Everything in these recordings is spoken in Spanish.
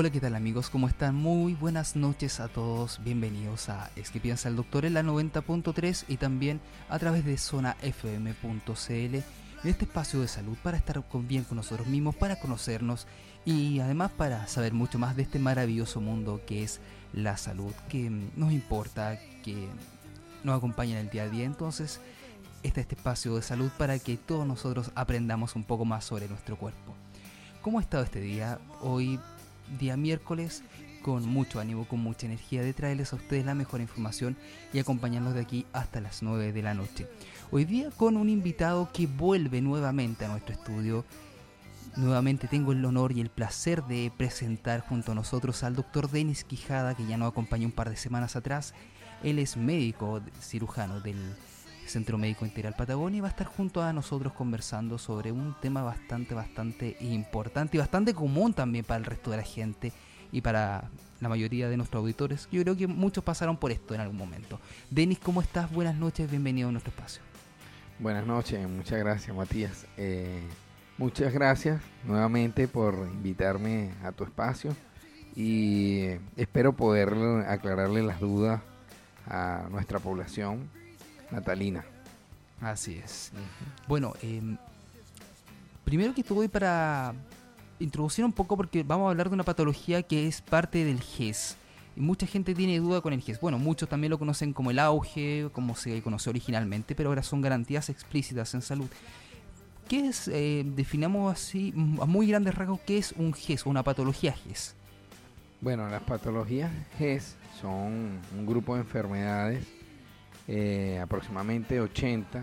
Hola, ¿qué tal amigos? ¿Cómo están? Muy buenas noches a todos. Bienvenidos a Es que piensa el doctor en la 90.3 y también a través de zonafm.cl en este espacio de salud para estar bien con nosotros mismos, para conocernos y además para saber mucho más de este maravilloso mundo que es la salud, que nos importa, que nos acompaña en el día a día. Entonces, está este espacio de salud para que todos nosotros aprendamos un poco más sobre nuestro cuerpo. ¿Cómo ha estado este día? Hoy día miércoles con mucho ánimo, con mucha energía de traerles a ustedes la mejor información y acompañarlos de aquí hasta las 9 de la noche. Hoy día con un invitado que vuelve nuevamente a nuestro estudio. Nuevamente tengo el honor y el placer de presentar junto a nosotros al doctor Denis Quijada, que ya nos acompañó un par de semanas atrás. Él es médico cirujano del Centro Médico Integral Patagonia y va a estar junto a nosotros conversando sobre un tema bastante, bastante importante y bastante común también para el resto de la gente y para la mayoría de nuestros auditores. Yo creo que muchos pasaron por esto en algún momento. Denis, ¿cómo estás? Buenas noches, bienvenido a nuestro espacio. Buenas noches, muchas gracias Matías. Eh, muchas gracias nuevamente por invitarme a tu espacio y espero poder aclararle las dudas a nuestra población natalina. Así es. Bueno, em, primero que voy para introducir un poco porque vamos a hablar de una patología que es parte del GES. Y mucha gente tiene duda con el GES. Bueno, muchos también lo conocen como el auge, como se conoció originalmente, pero ahora son garantías explícitas en salud. ¿Qué es, eh, definamos así, a muy grandes rasgos, qué es un GES o una patología GES? Bueno, las patologías GES son un grupo de enfermedades eh, aproximadamente 80,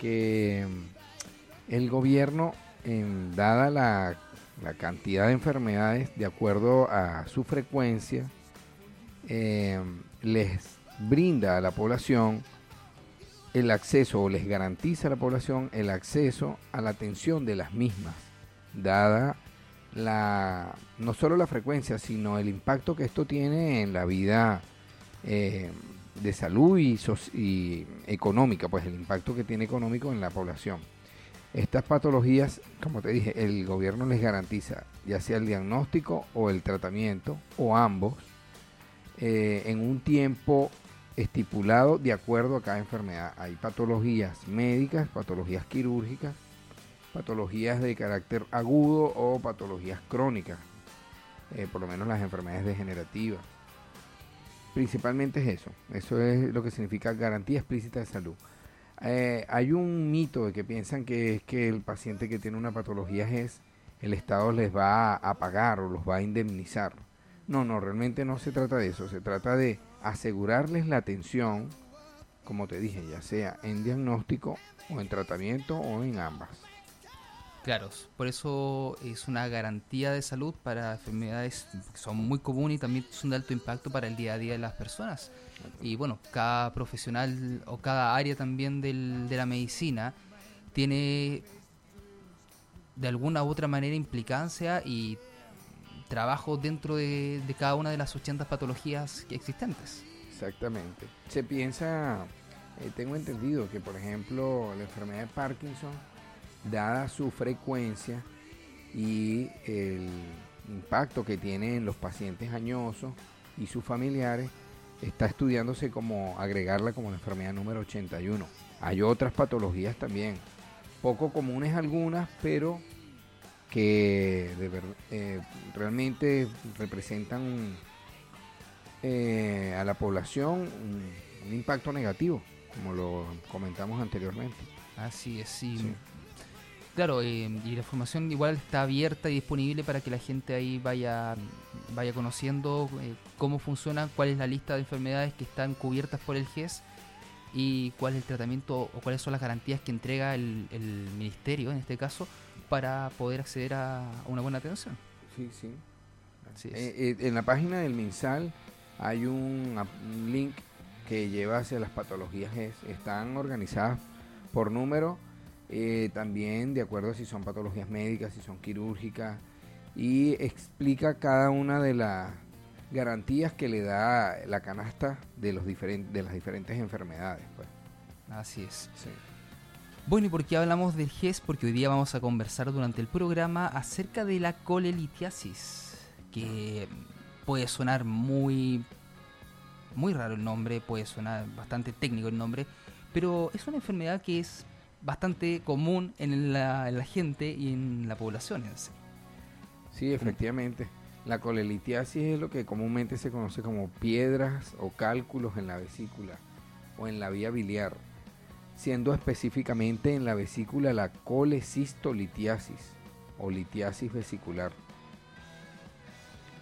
que mm, el gobierno, dada la, cantidad de enfermedades, de acuerdo a su frecuencia, eh, les brinda a la población el acceso o les garantiza a la población el acceso a la atención de las mismas, dada la no solo la frecuencia, sino el impacto que esto tiene en la vida eh, de salud y, económica, pues el impacto que tiene económico en la población. Estas patologías, como te dije, el gobierno les garantiza ya sea el diagnóstico o el tratamiento o ambos eh, en un tiempo estipulado de acuerdo a cada enfermedad. Hay patologías médicas, patologías quirúrgicas, patologías de carácter agudo o patologías crónicas, eh, por lo menos las enfermedades degenerativas. Principalmente es eso. Eso es lo que significa garantía explícita de salud. Eh, hay un mito de que piensan que es que el paciente que tiene una patología es el Estado les va a pagar o los va a indemnizar. No, no, realmente no se trata de eso. Se trata de asegurarles la atención, como te dije, ya sea en diagnóstico o en tratamiento o en ambas. Claro, por eso es una garantía de salud para enfermedades que son muy comunes y también son de alto impacto para el día a día de las personas. Y bueno, cada profesional o cada área también del, de la medicina tiene de alguna u otra manera implicancia y trabajo dentro de, cada una de las 80 patologías existentes. Exactamente. Se piensa, eh, tengo entendido que por ejemplo la enfermedad de Parkinson, dada su frecuencia y el impacto que tiene en los pacientes añosos y sus familiares, está estudiándose como agregarla como la enfermedad número 81. Hay otras patologías también, poco comunes algunas, pero que eh, realmente representan eh, a la población un, impacto negativo, como lo comentamos anteriormente. Así es, sí. Claro, eh, y la información igual está abierta y disponible para que la gente ahí vaya, vaya conociendo eh, cómo funciona, cuál es la lista de enfermedades que están cubiertas por el GES y cuál es el tratamiento o cuáles son las garantías que entrega el, ministerio en este caso para poder acceder a, una buena atención. Sí, sí. Eh, en la página del MinSal hay un, un link que lleva hacia las patologías GES. Están organizadas por número eh, también de acuerdo a si son patologías médicas, si son quirúrgicas, y explica cada una de las garantías que le da la canasta de, los diferentes, de las diferentes enfermedades. Pues. Así es. Bueno, ¿y por qué hablamos del GES? Porque hoy día vamos a conversar durante el programa acerca de la colelitiasis. que puede sonar muy muy raro el nombre, puede sonar bastante técnico el nombre, pero es una enfermedad que es bastante común en la, en la gente y en la población en sí. Sí, efectivamente. La colelitiasis es lo que comúnmente se conoce como piedras o cálculos en la vesícula o en la vía biliar, siendo específicamente en la vesícula la colecistolitiasis o litiasis vesicular.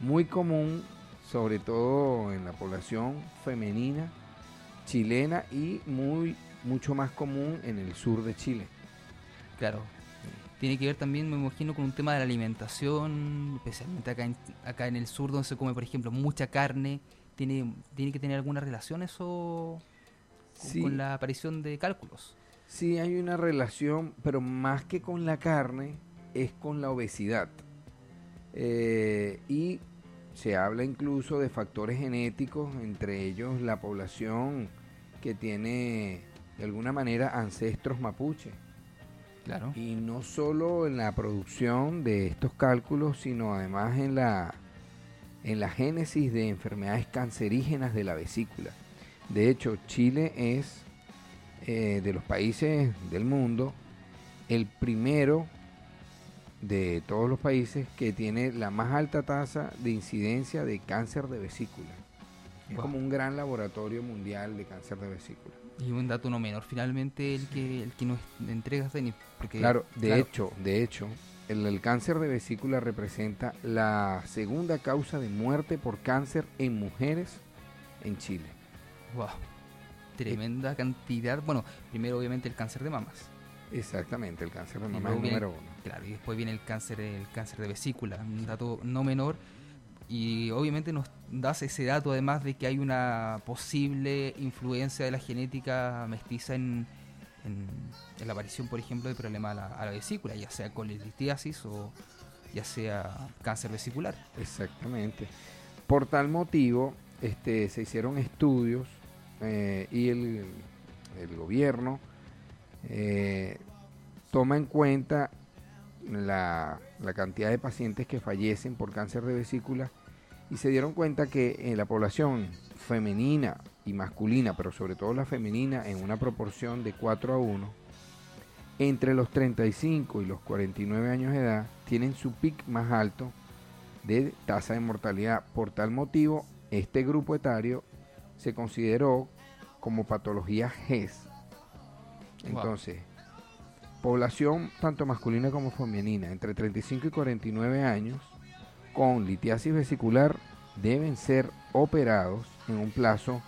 Muy común, sobre todo en la población femenina chilena y muy mucho más común en el sur de Chile. Claro, tiene que ver también, me imagino, con un tema de la alimentación, especialmente acá en, acá en el sur, donde se come, por ejemplo, mucha carne. ¿Tiene, tiene que tener alguna relación eso con, la aparición de cálculos? Sí, hay una relación, pero más que con la carne, es con la obesidad. Eh, y se habla incluso de factores genéticos, entre ellos la población que tiene de alguna manera ancestros mapuche y no solo en la producción de estos cálculos, sino además en la, en la génesis de enfermedades cancerígenas de la vesícula. De hecho, Chile es eh, de los países del mundo el primero de todos los países que tiene la más alta tasa de incidencia de cáncer de vesícula. Es como un gran laboratorio mundial de cáncer de vesícula. Y un dato no menor, finalmente, el que, el que nos entrega Denis. Porque, claro, de hecho, de hecho, el, cáncer de vesícula representa la segunda causa de muerte por cáncer en mujeres en Chile. Wow. Tremenda cantidad. Bueno, primero obviamente el cáncer de mamas. Exactamente, el cáncer de mamas es el número uno. Claro, y después viene el cáncer, el cáncer de vesícula, un dato no menor y obviamente nos das ese dato además de que hay una posible influencia de la genética mestiza en, la aparición, por ejemplo, de problema a la, vesícula, ya sea colelitiasis o ya sea cáncer vesicular. Exactamente. Por tal motivo, este, se hicieron estudios eh, y el, gobierno eh, toma en cuenta la, cantidad de pacientes que fallecen por cáncer de vesícula y se dieron cuenta que en la población femenina y masculina, pero sobre todo la femenina en una proporción de 4 a 1, entre los 35 y los 49 años de edad tienen su pic más alto de tasa de mortalidad. Por tal motivo, este grupo etario se consideró como patología GES. Entonces, población tanto masculina como femenina entre 35 y 49 años con litiasis vesicular deben ser operados en un plazo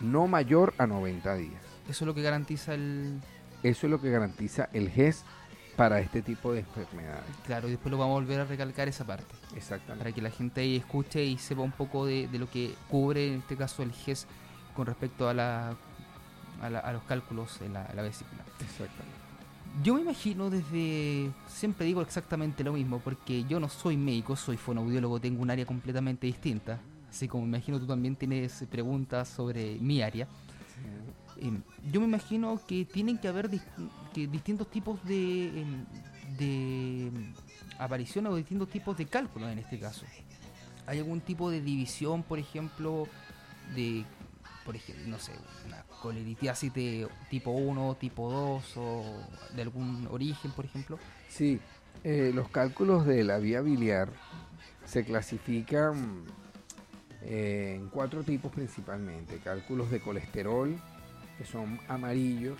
no mayor a 90 días. Eso es lo que garantiza el... Eso es lo que garantiza el GES para este tipo de enfermedades. Claro, y después lo vamos a volver a recalcar esa parte. Exactamente. Para que la gente ahí escuche y sepa un poco de, lo que cubre en este caso el GES con respecto a, la, a, los cálculos en la, la vesícula. Exactamente. Yo me imagino desde, siempre digo exactamente lo mismo, porque yo no soy médico, soy fonoaudiólogo, tengo un área completamente distinta, así como me imagino tú también tienes preguntas sobre mi área. Em, yo me imagino que tienen que haber distintos tipos de, em, de apariciones o distintos tipos de cálculos en este caso. ¿Hay algún tipo de división, por ejemplo, de, por ejemplo, no sé, una colelitiasis de tipo 1, tipo 2 o de algún origen, por ejemplo? Sí, eh, los cálculos de la vía biliar se clasifican eh, en cuatro tipos principalmente. Cálculos de colesterol, que son amarillos,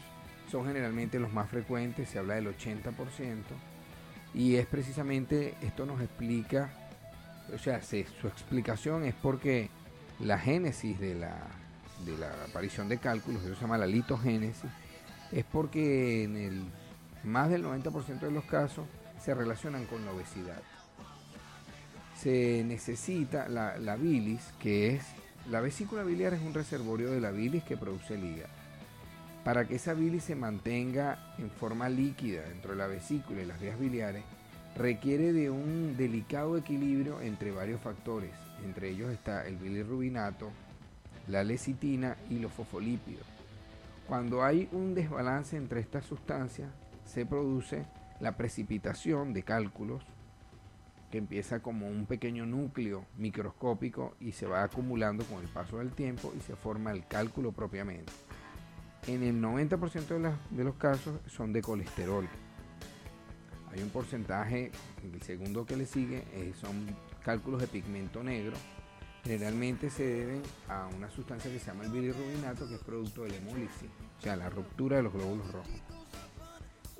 son generalmente los más frecuentes, se habla del 80%, y es precisamente, esto nos explica, o sea, su explicación es porque la génesis de la, de la aparición de cálculos, eso se llama la litogénesis, es porque en el más del 90% de los casos se relacionan con la obesidad. Se necesita la, bilis, que es, la vesícula biliar es un reservorio de la bilis que produce el hígado. Para que esa bilis se mantenga en forma líquida dentro de la vesícula y las vías biliares, requiere de un delicado equilibrio entre varios factores. Entre ellos está el bilirrubinato, la lecitina y los fosfolípidos. Cuando hay un desbalance entre estas sustancias, se produce la precipitación de cálculos que empieza como un pequeño núcleo microscópico y se va acumulando con el paso del tiempo y se forma el cálculo propiamente. En el 90% de, de los casos son de colesterol. Hay un porcentaje, el segundo que le sigue, eh, son cálculos de pigmento negro. Generalmente se deben a una sustancia que se llama el bilirrubinato, que es producto de la hemólisis, o sea, la ruptura de los glóbulos rojos.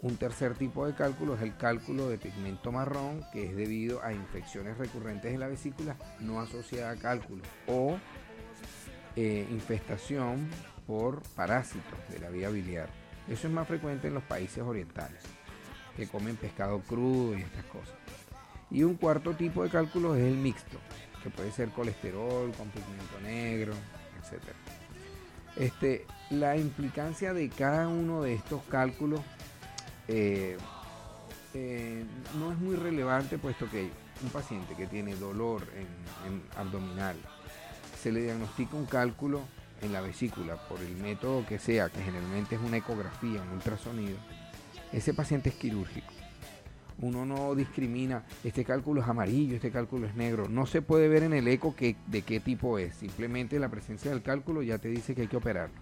Un tercer tipo de cálculo es el cálculo de pigmento marrón, que es debido a infecciones recurrentes en la vesícula no asociada a cálculo o eh, infestación por parásitos de la vía biliar. Eso es más frecuente en los países orientales, que comen pescado crudo y estas cosas. Y un cuarto tipo de cálculo es el mixto, que puede ser colesterol con pigmento negro, etc. Este, la implicancia de cada uno de estos cálculos eh, eh, no es muy relevante puesto que un paciente que tiene dolor en, abdominal se le diagnostica un cálculo en la vesícula por el método que sea, que generalmente es una ecografía, un ultrasonido, ese paciente es quirúrgico. Uno no discrimina, este cálculo es amarillo, este cálculo es negro. No se puede ver en el eco que, de qué tipo es. Simplemente la presencia del cálculo ya te dice que hay que operarlo.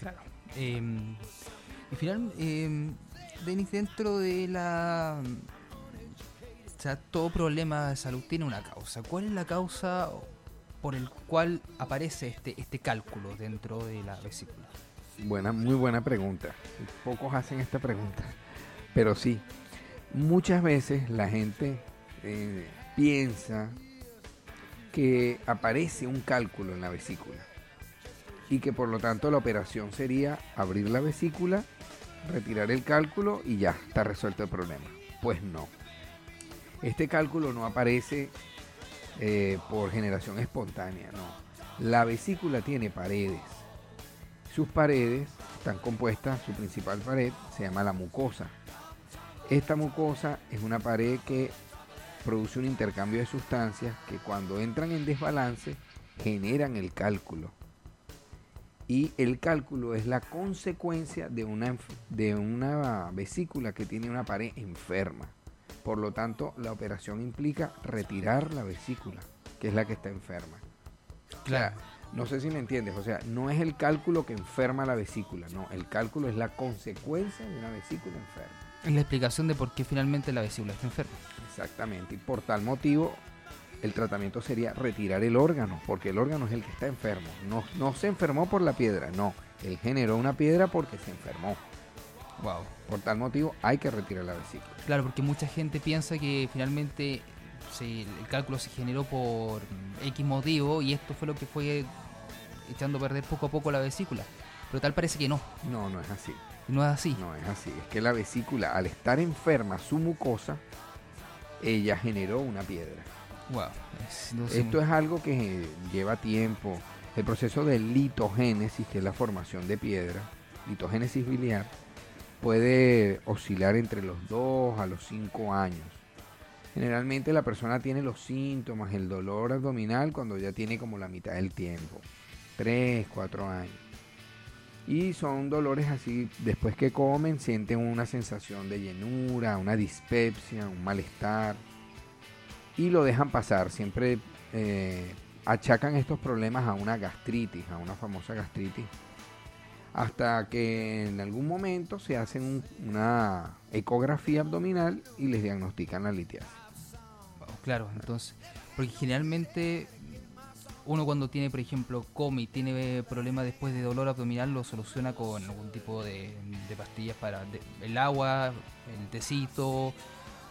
Claro. Em, y final, eh, Denis, dentro de la... O sea, todo problema de salud tiene una causa. ¿Cuál es la causa por el cual aparece este, este cálculo dentro de la vesícula? Buena, muy buena pregunta. Pocos hacen esta pregunta. Pero sí, muchas veces la gente eh, piensa que aparece un cálculo en la vesícula y que por lo tanto la operación sería abrir la vesícula retirar el cálculo y ya, está resuelto el problema. Pues no. Este cálculo no aparece eh, por generación espontánea, no. La vesícula tiene paredes. Sus paredes están compuestas, su principal pared se llama la mucosa. Esta mucosa es una pared que produce un intercambio de sustancias que cuando entran en desbalance generan el cálculo y el cálculo es la consecuencia de una, de una vesícula que tiene una pared enferma. Por lo tanto, la operación implica retirar la vesícula, que es la que está enferma. Claro. no sé si me entiendes, o sea, no es el cálculo que enferma la vesícula, no, el cálculo es la consecuencia de una vesícula enferma. Es la explicación de por qué finalmente la vesícula está enferma. Exactamente, y por tal motivo el tratamiento sería retirar el órgano, porque el órgano es el que está enfermo. No, no se enfermó por la piedra, no. Él generó una piedra porque se enfermó. Wow. Por tal motivo hay que retirar la vesícula. Claro, porque mucha gente piensa que finalmente el cálculo se generó por X motivo y esto fue lo que fue echando a perder poco a poco la vesícula. Pero tal parece que no. No, no es así. No es así. No es así. Es que la vesícula, al estar enferma, su mucosa, ella generó una piedra. Esto es algo que lleva tiempo. El proceso de litogénesis, que es la formación de piedra, litogénesis biliar, puede oscilar entre los 2 a los 5 años. Generalmente la persona tiene los síntomas, el dolor abdominal cuando ya tiene como la mitad del tiempo. 3, 4 años. Y son dolores así, después que comen sienten una sensación de llenura, una dispepsia, un malestar y lo dejan pasar. Siempre eh, achacan estos problemas a una gastritis, a una famosa gastritis, hasta que en algún momento se hacen una ecografía abdominal y les diagnostican la litiasis. Claro, entonces, porque generalmente uno cuando tiene, por ejemplo, come y tiene problemas después de dolor abdominal, lo soluciona con algún tipo de, pastillas para el agua, el tecito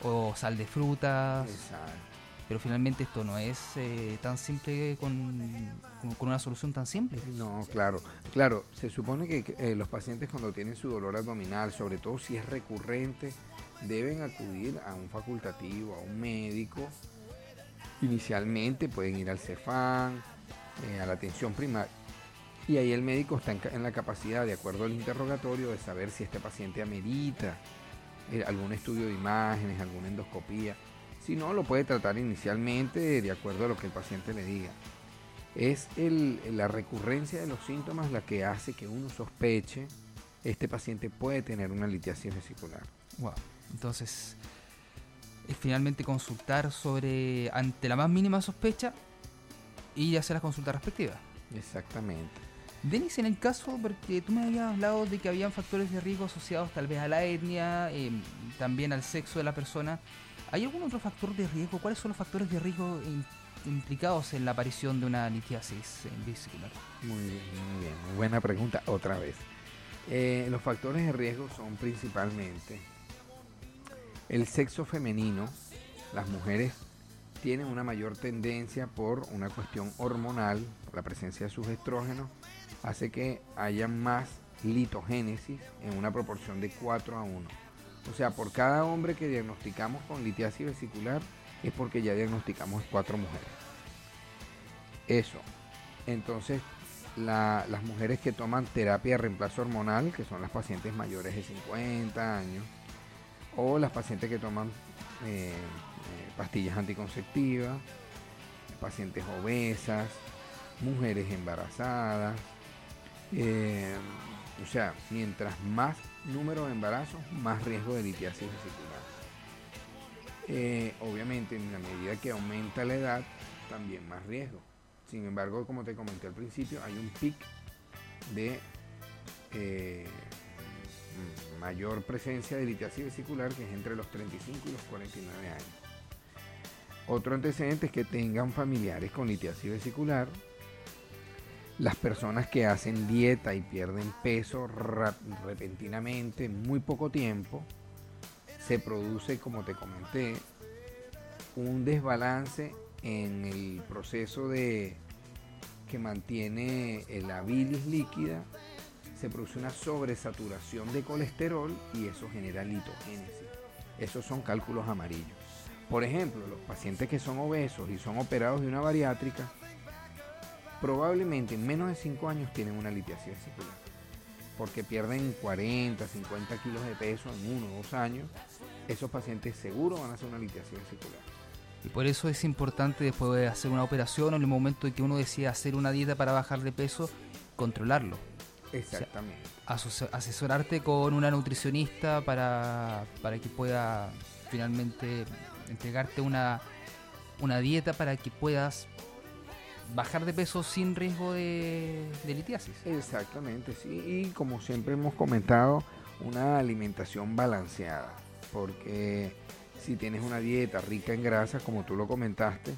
o sal de frutas. Exacto pero finalmente esto no es eh, tan simple con, con, una solución tan simple. No, claro, claro, se supone que eh, los pacientes cuando tienen su dolor abdominal, sobre todo si es recurrente, deben acudir a un facultativo, a un médico. Inicialmente pueden ir al CEFAN, eh, a la atención primaria. Y ahí el médico está en, la capacidad, de acuerdo al interrogatorio, de saber si este paciente amerita algún estudio de imágenes, alguna endoscopía si no, lo puede tratar inicialmente de acuerdo a lo que el paciente le diga. Es la recurrencia de los síntomas la que hace que uno sospeche este paciente puede tener una litiasis vesicular. Wow. Entonces, es finalmente consultar sobre, ante la más mínima sospecha, y hacer las consultas respectivas. Exactamente. Denis, en el caso, porque tú me habías hablado de que habían factores de riesgo asociados tal vez a la etnia, em, también al sexo de la persona, ¿hay algún otro factor de riesgo? ¿Cuáles son los factores de riesgo implicados en la aparición de una litiasis vesicular? Muy bien, muy bien. Muy buena pregunta otra vez. Eh, los factores de riesgo son principalmente el sexo femenino, las mujeres tienen una mayor tendencia por una cuestión hormonal, la presencia de sus estrógenos, hace que haya más litogénesis en una proporción de 4 a 1. O sea, por cada hombre que diagnosticamos con litiasis vesicular es porque ya diagnosticamos cuatro mujeres. Eso. Entonces, las mujeres que toman terapia de reemplazo hormonal, que son las pacientes mayores de 50 años, o las pacientes que toman eh, eh, pastillas anticonceptivas, pacientes obesas, mujeres embarazadas. Eh, o sea, mientras más número de embarazos, más riesgo de litiasis vesicular. obviamente, en la medida que aumenta la edad, también más riesgo. Sin embargo, como te comenté al principio, hay un pic de mayor presencia de litiasis vesicular que es entre los 35 y los 49 años. Otro antecedente es que tengan familiares con litiasis vesicular. Las personas que hacen dieta y pierden peso repentinamente en muy poco tiempo, se produce, como te comenté, un desbalance en el proceso de que mantiene la bilis líquida se produce una sobresaturación de colesterol y eso genera litogénesis. Esos son cálculos amarillos. Por ejemplo, los pacientes que son obesos y son operados de una bariátrica, probablemente en menos de 5 años tienen una litiasis vesicular. Porque pierden 40, 50 kilos de peso en uno o dos años. Esos pacientes seguro van a hacer una litiasis vesicular. Y por eso es importante después de hacer una operación o en el momento en que uno decide hacer una dieta para bajar de peso, controlarlo Exactamente. asesorarte con una nutricionista para, que pueda finalmente entregarte una, una dieta para que puedas bajar de peso sin riesgo de, de, litiasis. Exactamente, sí. Y como siempre hemos comentado, una alimentación balanceada. Porque si tienes una dieta rica en grasa, como tú lo comentaste,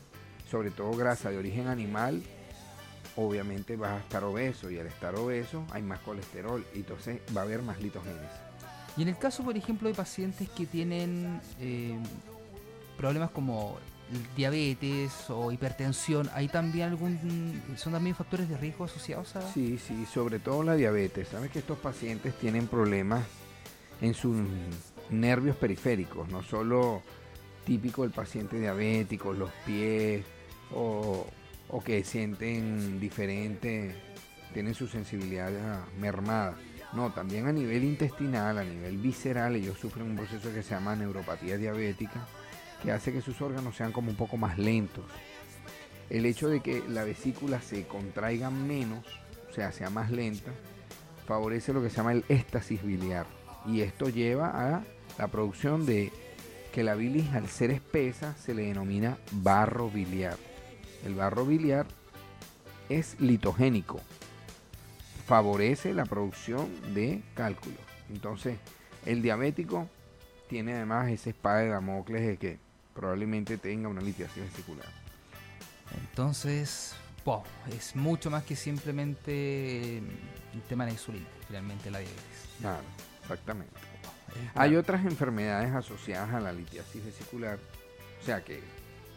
sobre todo grasa de origen animal, obviamente vas a estar obeso y al estar obeso hay más colesterol y entonces va a haber más litogénesis. Y en el caso, por ejemplo, de pacientes que tienen eh, problemas como diabetes o hipertensión, ¿hay también algún, son también factores de riesgo asociados a...? Sí, sí, sobre todo la diabetes. Sabes que estos pacientes tienen problemas en sus nervios periféricos, no solo típico del paciente diabético, los pies o, o que sienten diferente, tienen su sensibilidad mermada. No, también a nivel intestinal, a nivel visceral, ellos sufren un proceso que se llama neuropatía diabética, que hace que sus órganos sean como un poco más lentos. El hecho de que la vesícula se contraiga menos, o sea, sea más lenta, favorece lo que se llama el éstasis biliar. Y esto lleva a la producción de que la bilis, al ser espesa, se le denomina barro biliar. El barro biliar es litogénico, favorece la producción de cálculos. Entonces, el diabético tiene además esa espada de Damocles de que probablemente tenga una litiasis vesicular. Entonces, es mucho más que simplemente el tema de la insulina, finalmente la diabetes. Claro, exactamente. Hay otras enfermedades asociadas a la litiasis vesicular, o sea que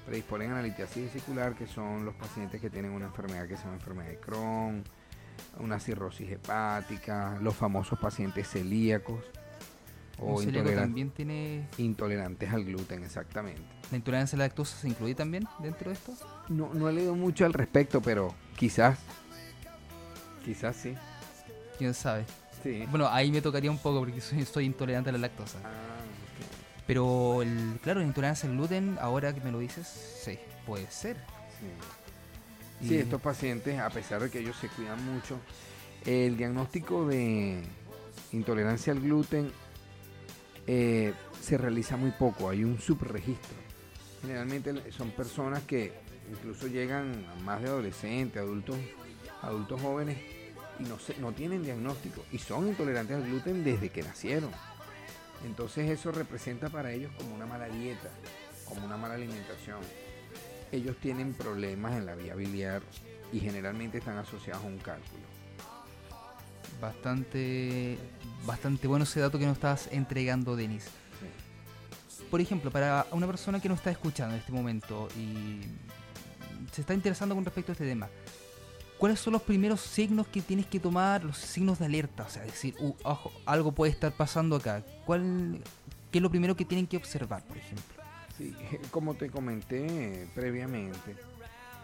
predisponen a la litiasis vesicular, que son los pacientes que tienen una enfermedad que se llama enfermedad de Crohn, una cirrosis hepática, los famosos pacientes celíacos. O también tiene... Intolerantes al gluten, exactamente. ¿La intolerancia a la lactosa se incluye también dentro de esto? No, no he leído mucho al respecto, pero quizás. Quizás sí. ¿Quién sabe? Sí. Bueno, ahí me tocaría un poco porque soy, intolerante a la lactosa. Ah. Pero, el, claro, la intolerancia al gluten, ahora que me lo dices, sí, puede ser. Sí. estos pacientes, a pesar de que ellos se cuidan mucho, el diagnóstico de intolerancia al gluten eh, se realiza muy poco, hay un subregistro. Generalmente son personas que incluso llegan a más de adolescentes, adultos, adultos jóvenes y no, no tienen diagnóstico y son intolerantes al gluten desde que nacieron. Entonces eso representa para ellos como una mala dieta, como una mala alimentación. Ellos tienen problemas en la vía biliar y generalmente están asociados a un cálculo. Bastante, bastante bueno ese dato que nos estás entregando, Denis. Por ejemplo, para una persona que nos está escuchando en este momento y se está interesando con respecto a este tema, ¿cuáles son los primeros signos que tienes que tomar, los signos de alerta? O sea, decir, uh, ojo, algo puede estar pasando acá. ¿Cuál, ¿Qué es lo primero que tienen que observar, por ejemplo? Sí, como te comenté previamente,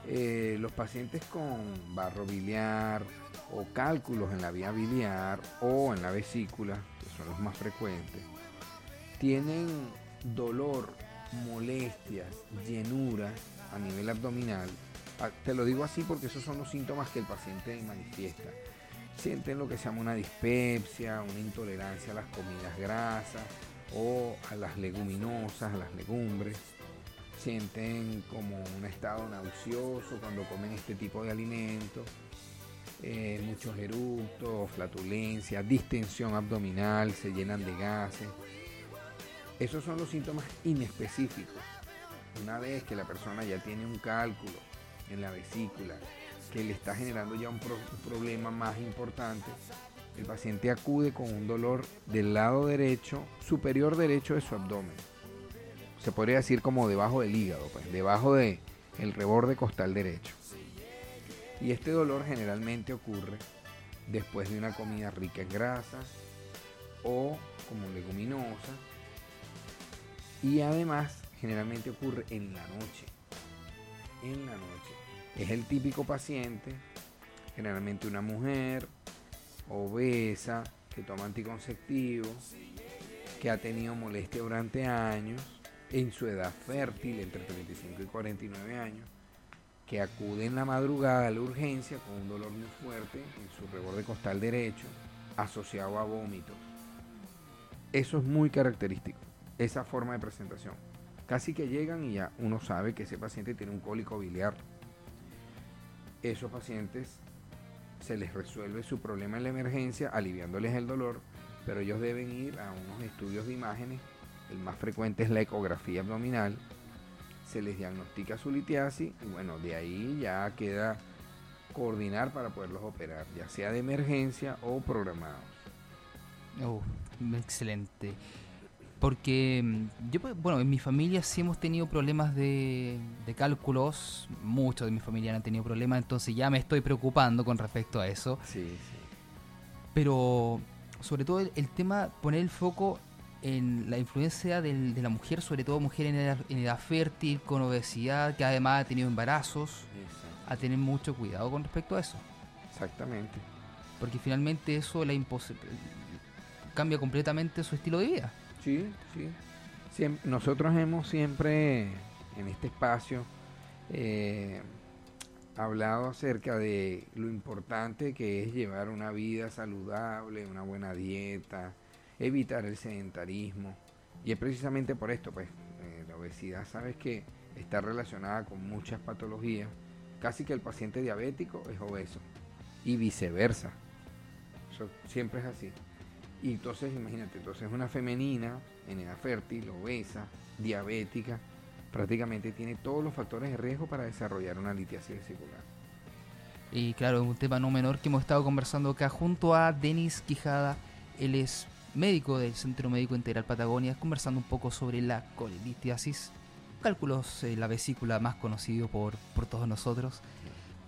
eh, los pacientes con barro biliar o cálculos en la vía biliar o en la vesícula, que son los más frecuentes, tienen dolor, molestias, llenura a nivel abdominal. Te lo digo así porque esos son los síntomas que el paciente manifiesta. Sienten lo que se llama una dispepsia, una intolerancia a las comidas grasas o a las leguminosas, a las legumbres. Sienten como un estado nauseoso cuando comen este tipo de alimentos. Eh, muchos eructos, flatulencia, distensión abdominal, se llenan de gases. Esos son los síntomas inespecíficos. Una vez que la persona ya tiene un cálculo en la vesícula que le está generando ya un, problema más importante, el paciente acude con un dolor del lado derecho, superior derecho de su abdomen. Se podría decir como debajo del hígado, pues, debajo del el reborde costal derecho. Y este dolor generalmente ocurre después de una comida rica en grasa o como leguminosa. Y además generalmente ocurre en la noche. En la noche. Es el típico paciente, generalmente una mujer obesa, que toma anticonceptivos, que ha tenido molestia durante años, en su edad fértil, entre 35 y 49 años, que acude en la madrugada a la urgencia con un dolor muy fuerte en su reborde costal derecho, asociado a vómitos. Eso es muy característico, esa forma de presentación. Casi que llegan y ya uno sabe que ese paciente tiene un cólico biliar. Esos pacientes se les resuelve su problema en la emergencia aliviándoles el dolor, pero ellos deben ir a unos estudios de imágenes. El más frecuente es la ecografía abdominal. Se les diagnostica su litiasis y bueno, de ahí ya queda coordinar para poderlos operar, ya sea de emergencia o programados. Oh, excelente. Porque mm, yo, bueno, en mi familia sí hemos tenido problemas de, cálculos, muchos de mi familia han tenido problemas, entonces ya me estoy preocupando con respecto a eso. Sí, sí. Pero sobre todo el, tema, poner el foco en la influencia de la mujer, sobre todo mujer en edad, fértil, con obesidad, que además ha tenido embarazos, a tener mucho cuidado con respecto a eso. Exactamente. Porque finalmente eso la cambia completamente su estilo de vida. Sí, sí. nosotros hemos siempre en este espacio eh, hablado acerca de lo importante que es llevar una vida saludable, una buena dieta, evitar el sedentarismo. Y es precisamente por esto, pues, eh, la obesidad, sabes que está relacionada con muchas patologías. Casi que el paciente diabético es obeso y viceversa. Siempre es así. Y entonces, imagínate, entonces una femenina en edad fértil, obesa, diabética, prácticamente tiene todos los factores de riesgo para desarrollar una litiasis vesicular. Y claro, un tema no menor que hemos estado conversando acá junto a Denis Quijada. Él es médico del Centro Médico Integral Patagonia, conversando un poco sobre la colitiasis, cálculos, en la vesícula más conocido por, por todos nosotros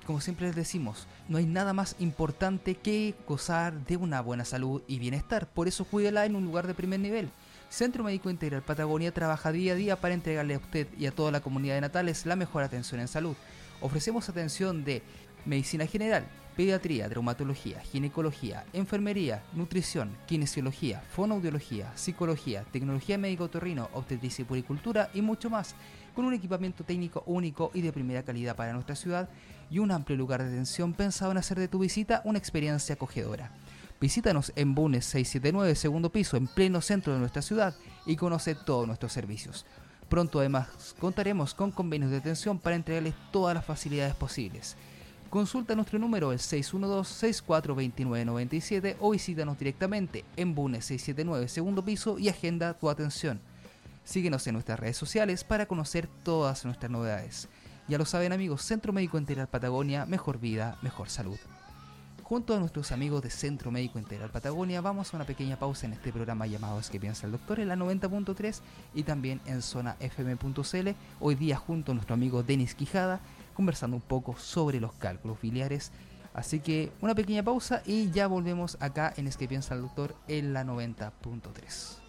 como siempre les decimos, no hay nada más importante que gozar de una buena salud y bienestar. Por eso cuídela en un lugar de primer nivel. Centro Médico Integral Patagonia trabaja día a día para entregarle a usted y a toda la comunidad de Natales la mejor atención en salud. Ofrecemos atención de medicina general, pediatría, traumatología, ginecología, enfermería, nutrición, kinesiología, fonoaudiología, psicología, tecnología médico-torrino, obstetricia y puricultura y mucho más, con un equipamiento técnico único y de primera calidad para nuestra ciudad y un amplio lugar de atención pensado en hacer de tu visita una experiencia acogedora. Visítanos en Bunes 679, segundo piso, en pleno centro de nuestra ciudad y conoce todos nuestros servicios. Pronto además contaremos con convenios de atención para entregarles todas las facilidades posibles. Consulta nuestro número el 612-642997 o visítanos directamente en Bunes 679 segundo piso y agenda tu atención. Síguenos en nuestras redes sociales para conocer todas nuestras novedades. Ya lo saben amigos, Centro Médico Integral Patagonia, mejor vida, mejor salud. Junto a nuestros amigos de Centro Médico Integral Patagonia, vamos a una pequeña pausa en este programa llamado Es que piensa el doctor en la 90.3 y también en zona fm.cl. Hoy día junto a nuestro amigo Denis Quijada, conversando un poco sobre los cálculos biliares. Así que una pequeña pausa y ya volvemos acá en Es que piensa el doctor en la 90.3.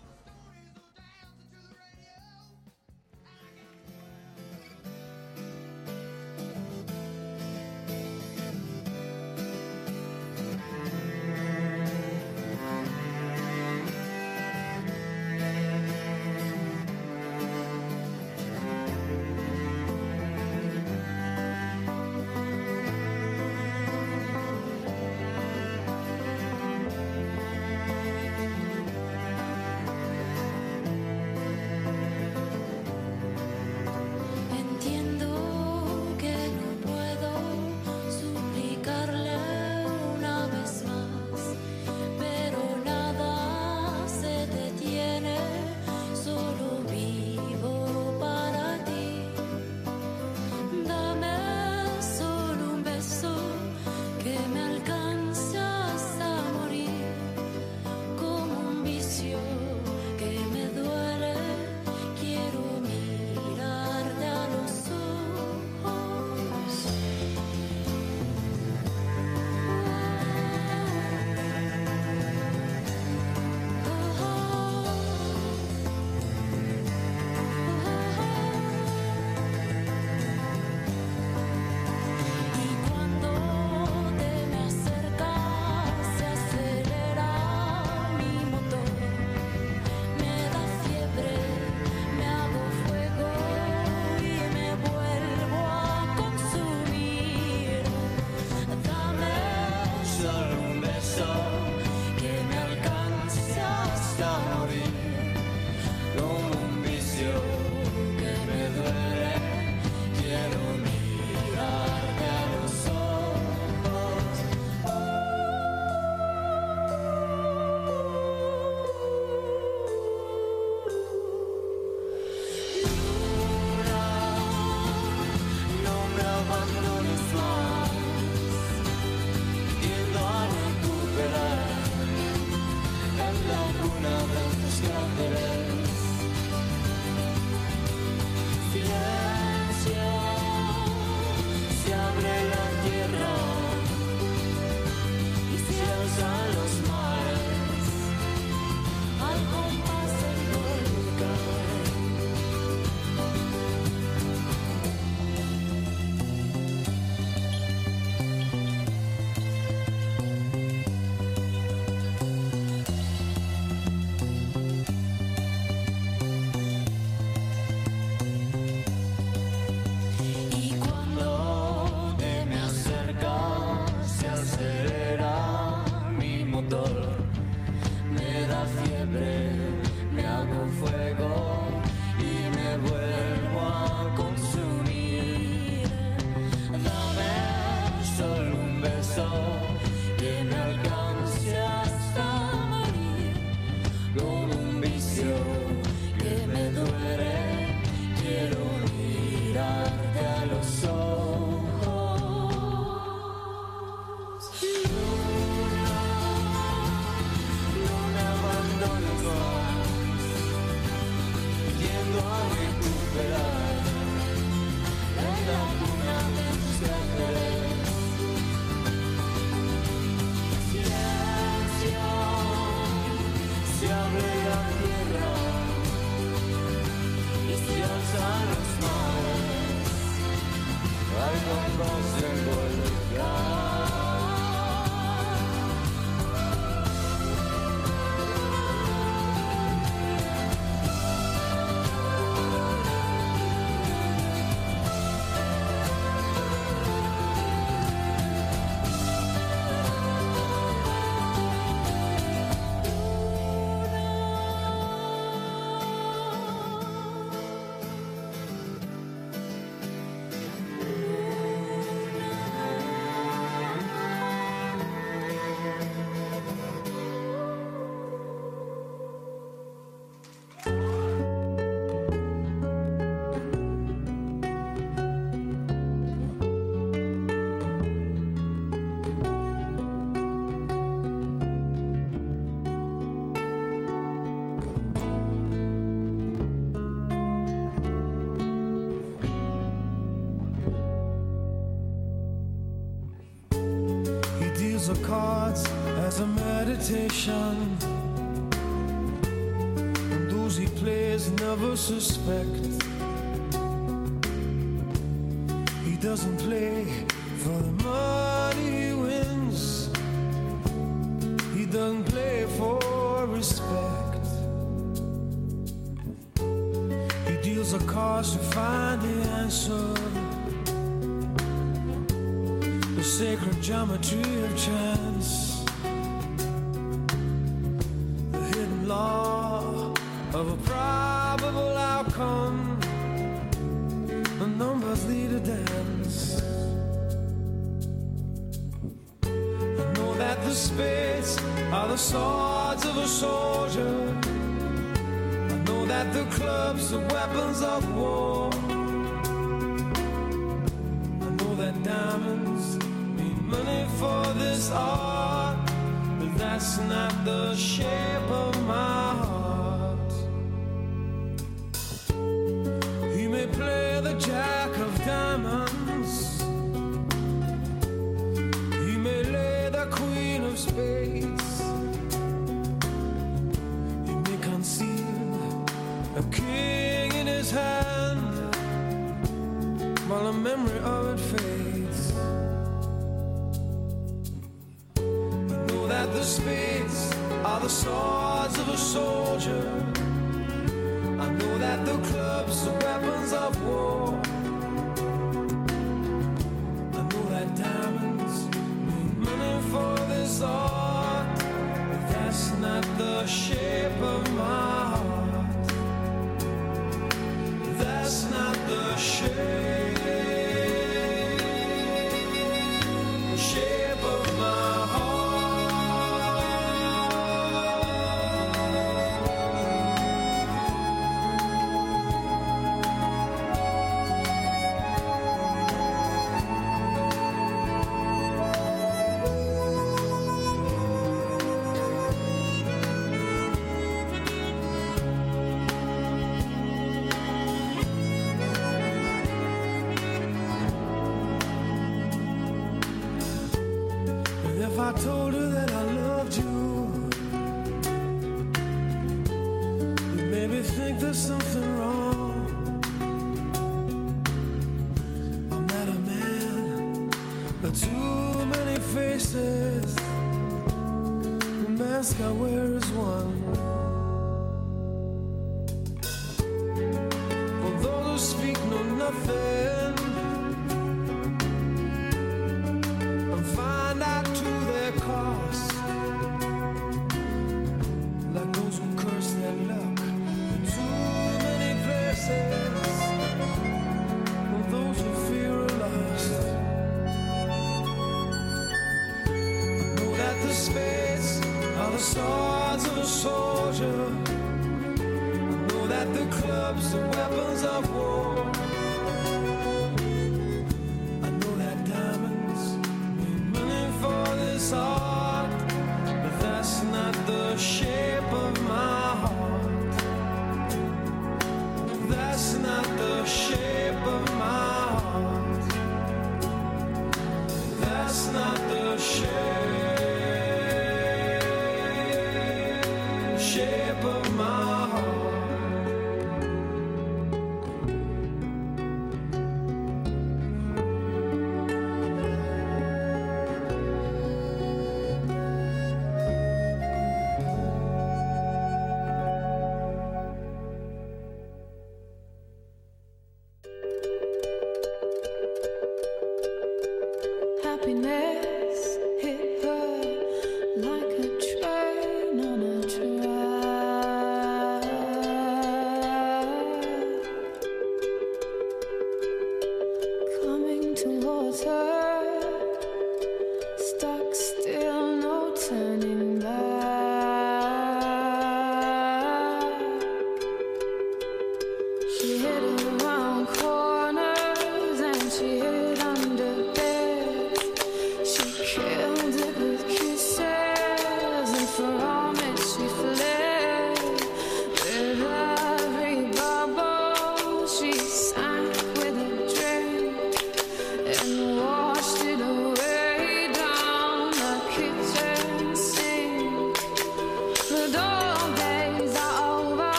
cards as a meditation. And those he plays never suspect while a memory of it fades. I know that the spades are the swords of a soldier. I know that the clubs are weapons of war.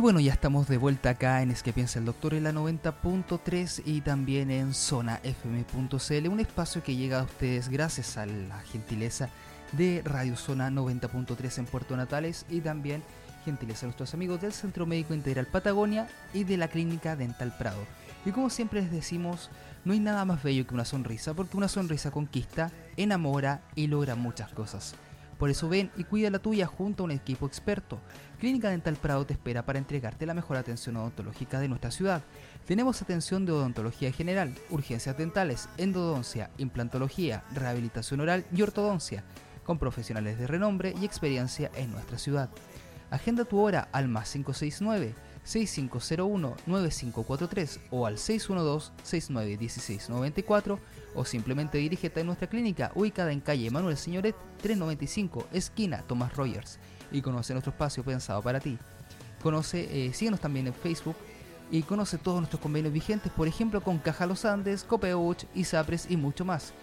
Y bueno, ya estamos de vuelta acá en Es que piensa el doctor en la 90.3 y también en zonafm.cl, un espacio que llega a ustedes gracias a la gentileza de Radio Zona 90.3 en Puerto Natales y también gentileza a nuestros amigos del Centro Médico Integral Patagonia y de la Clínica Dental Prado. Y como siempre les decimos, no hay nada más bello que una sonrisa, porque una sonrisa conquista, enamora y logra muchas cosas. Por eso ven y cuida la tuya junto a un equipo experto. Clínica Dental Prado te espera para entregarte la mejor atención odontológica de nuestra ciudad. Tenemos atención de odontología general, urgencias dentales, endodoncia, implantología, rehabilitación oral y ortodoncia, con profesionales de renombre y experiencia en nuestra ciudad. Agenda tu hora al más 569 6501-9543 o al 612-691694 o simplemente dirígete a nuestra clínica ubicada en calle Manuel Señoret 395, esquina Thomas Rogers y conoce nuestro espacio pensado para ti. Conoce, eh, síguenos también en Facebook y conoce todos nuestros convenios vigentes, por ejemplo con Caja Los Andes, Copeuch, Isapres y mucho más.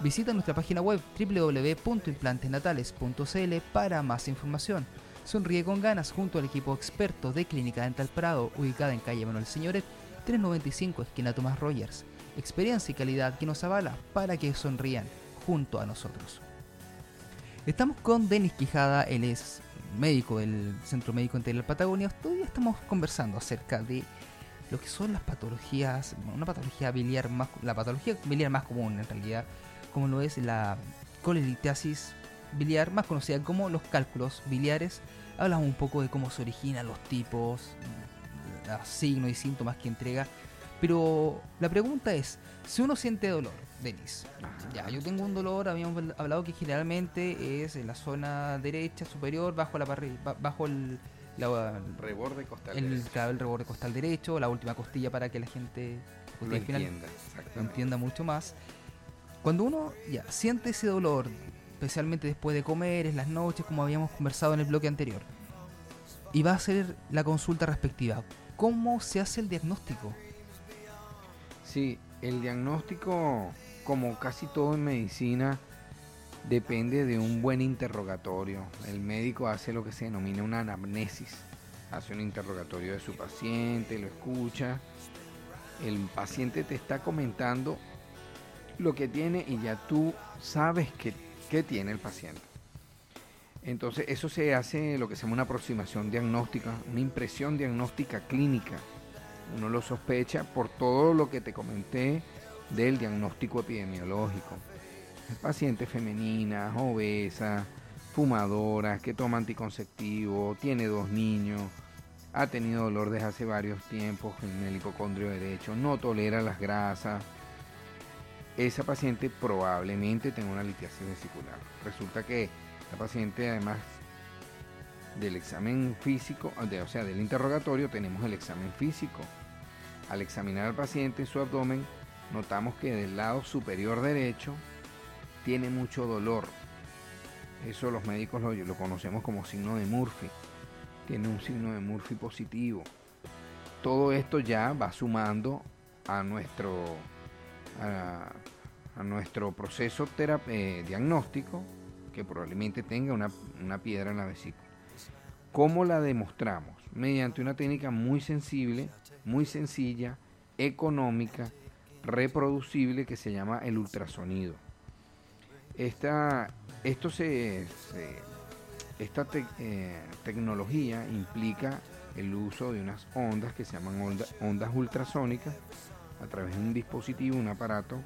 Visita nuestra página web www.implantesnatales.cl para más información. Sonríe con ganas junto al equipo experto de Clínica Dental Prado, ubicada en calle Manuel Señoret, 395, esquina Tomás Rogers. Experiencia y calidad que nos avala para que sonrían junto a nosotros. Estamos con Denis Quijada, él es médico del Centro Médico Integral Patagonia. Todavía estamos conversando acerca de lo que son las patologías, una patología biliar más, la patología biliar más común en realidad, como lo es la colelitiasis biliar, más conocida como los cálculos biliares. Hablamos un poco de cómo se originan los tipos, los signos y síntomas que entrega. Pero la pregunta es, si uno siente dolor, Denis, ya, yo tengo un dolor, habíamos hablado que generalmente es en la zona derecha, superior, bajo la bajo el, reborde costal el, el reborde costal derecho, la última costilla para que la gente lo entienda, lo entienda mucho más. Cuando uno ya siente ese dolor especialmente después de comer, en las noches, como habíamos conversado en el bloque anterior. Y va a ser la consulta respectiva. ¿Cómo se hace el diagnóstico? Sí, el diagnóstico, como casi todo en medicina, depende de un buen interrogatorio. El médico hace lo que se denomina una anamnesis. Hace un interrogatorio de su paciente, lo escucha. El paciente te está comentando lo que tiene y ya tú sabes que que tiene el paciente. Entonces eso se hace lo que se llama una aproximación diagnóstica, una impresión diagnóstica clínica. Uno lo sospecha por todo lo que te comenté del diagnóstico epidemiológico. Paciente femenina, obesa, fumadora, que toma anticonceptivo, tiene dos niños, ha tenido dolor desde hace varios tiempos en el hipocondrio derecho, no tolera las grasas, esa paciente probablemente tenga una litiasis vesicular. Resulta que la paciente además del examen físico, o sea, del interrogatorio, tenemos el examen físico. Al examinar al paciente en su abdomen, notamos que del lado superior derecho tiene mucho dolor. Eso los médicos lo, conocemos como signo de Murphy. Tiene un signo de Murphy positivo. Todo esto ya va sumando a nuestro a, nuestro proceso eh, diagnóstico que probablemente tenga una, una piedra en la vesícula. ¿Cómo la demostramos? Mediante una técnica muy sensible, muy sencilla, económica, reproducible que se llama el ultrasonido. Esta, esto se, esta eh, tecnología implica el uso de unas ondas que se llaman ondas ultrasónicas a través de un dispositivo, un aparato.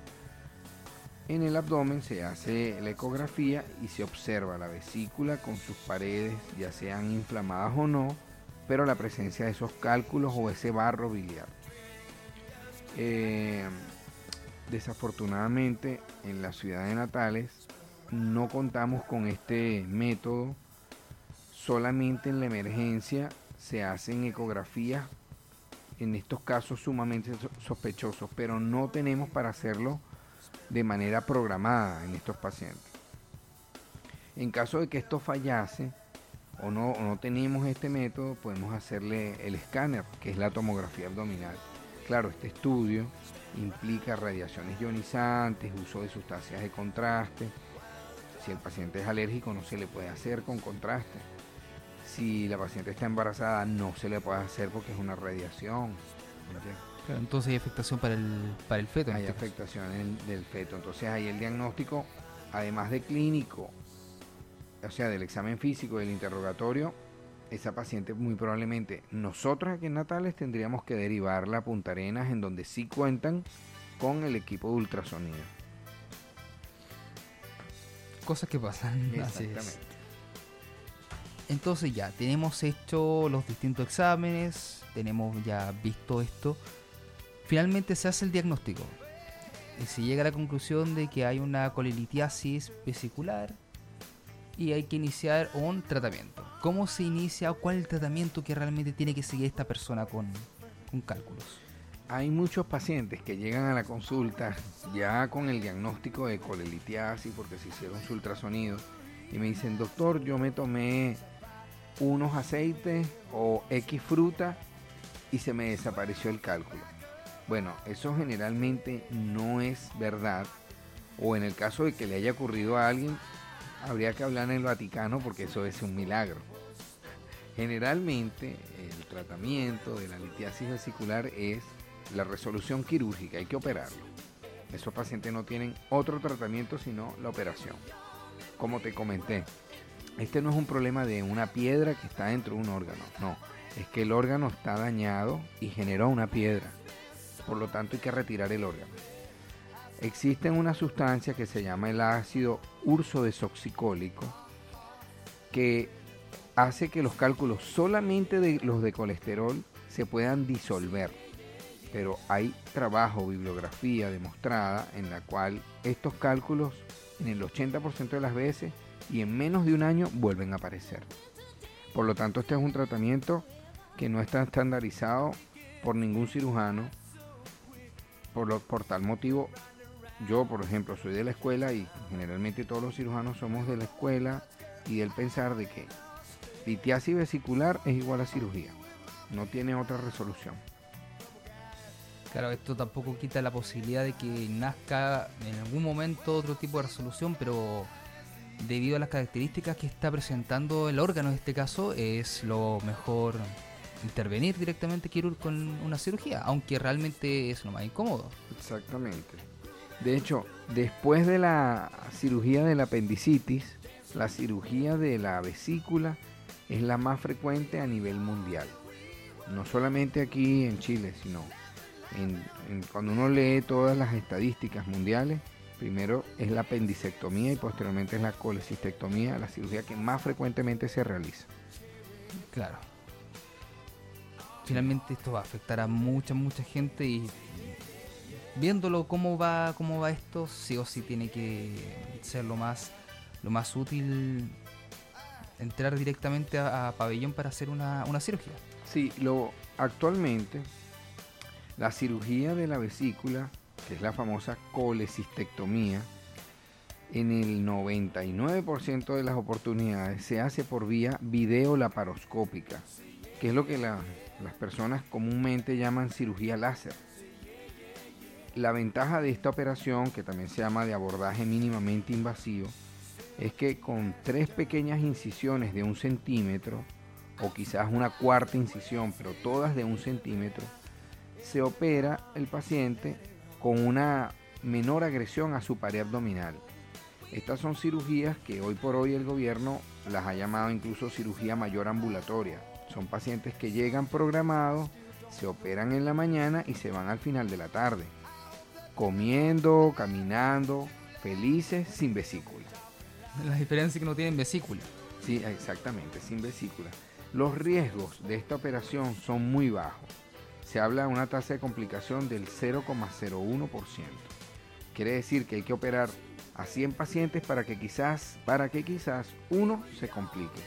En el abdomen se hace la ecografía y se observa la vesícula con sus paredes, ya sean inflamadas o no, pero la presencia de esos cálculos o ese barro biliar. Eh, desafortunadamente en la ciudad de Natales no contamos con este método. Solamente en la emergencia se hacen ecografías en estos casos sumamente sospechosos, pero no tenemos para hacerlo de manera programada en estos pacientes. En caso de que esto fallase o no, no tenemos este método, podemos hacerle el escáner, que es la tomografía abdominal. Claro, este estudio implica radiaciones ionizantes, uso de sustancias de contraste. Si el paciente es alérgico no se le puede hacer con contraste Si la paciente está embarazada, no se le puede hacer porque es una radiación. ¿entiendes? Claro, entonces hay afectación para el, para el feto. Hay este afectación en- del feto. Entonces ahí el diagnóstico, además de clínico, o sea, del examen físico, del interrogatorio, esa paciente muy probablemente nosotros aquí en Natales tendríamos que derivarla a Punta Arenas en donde sí cuentan con el equipo de ultrasonido. Cosas que pasan. así. Exactamente. Entonces ya, tenemos hecho los distintos exámenes, tenemos ya visto esto. Finalmente se hace el diagnóstico. Y se llega a la conclusión de que hay una colelitiasis vesicular y hay que iniciar un tratamiento. ¿Cómo se inicia o cuál es el tratamiento que realmente tiene que seguir esta persona con, con cálculos? Hay muchos pacientes que llegan a la consulta ya con el diagnóstico de colelitiasis porque se hicieron su ultrasonido y me dicen, doctor, yo me tomé unos aceites o X fruta y se me desapareció el cálculo. Bueno, eso generalmente no es verdad o en el caso de que le haya ocurrido a alguien, habría que hablar en el Vaticano porque eso es un milagro. Generalmente el tratamiento de la litiasis vesicular es la resolución quirúrgica, hay que operarlo. Esos pacientes no tienen otro tratamiento sino la operación. Como te comenté, este no es un problema de una piedra que está dentro de un órgano, no, es que el órgano está dañado y generó una piedra. Por lo tanto hay que retirar el órgano. Existe una sustancia que se llama el ácido ursodesoxicólico que hace que los cálculos solamente de los de colesterol se puedan disolver. Pero hay trabajo, bibliografía demostrada en la cual estos cálculos en el 80% de las veces y en menos de un año vuelven a aparecer. Por lo tanto, este es un tratamiento que no está estandarizado por ningún cirujano. Por, por tal motivo, yo, por ejemplo, soy de la escuela y generalmente todos los cirujanos somos de la escuela y del pensar de que litiasis vesicular es igual a cirugía. No tiene otra resolución. Claro, esto tampoco quita la posibilidad de que nazca en algún momento otro tipo de resolución, pero debido a las características que está presentando el órgano en este caso, es lo mejor intervenir directamente quirúr- con una cirugía, aunque realmente es lo más incómodo. Exactamente. De hecho, después de la cirugía del apendicitis, la cirugía de la vesícula es la más frecuente a nivel mundial. No solamente aquí en Chile, sino cuando uno lee todas las estadísticas mundiales, primero es la apendicectomía y posteriormente es la colecistectomía, la cirugía que más frecuentemente se realiza. Claro. Finalmente esto va a afectar a mucha, mucha gente y viéndolo cómo va, cómo va esto, sí o sí tiene que ser lo más, lo más útil entrar directamente a, pabellón para hacer una, una cirugía. Sí, lo, actualmente la cirugía de la vesícula, que es la famosa colecistectomía, en el 99% de las oportunidades se hace por vía videolaparoscópica, que es lo que la- las personas comúnmente llaman cirugía láser. La ventaja de esta operación, que también se llama de abordaje mínimamente invasivo, es que con tres pequeñas incisiones de un centímetro, o quizás una cuarta incisión, pero todas de un centímetro, se opera el paciente con una menor agresión a su pared abdominal. Estas son cirugías que hoy por hoy el gobierno las ha llamado incluso cirugía mayor ambulatoria. Son pacientes que llegan programados, se operan en la mañana y se van al final de la tarde, comiendo, caminando, felices, sin vesícula. La diferencia es que no tienen vesícula. Sí, exactamente, sin vesícula. Los riesgos de esta operación son muy bajos. Se habla de una tasa de complicación del 0,01%. Quiere decir que hay que operar a 100 pacientes para que quizás, para que quizás uno se complique,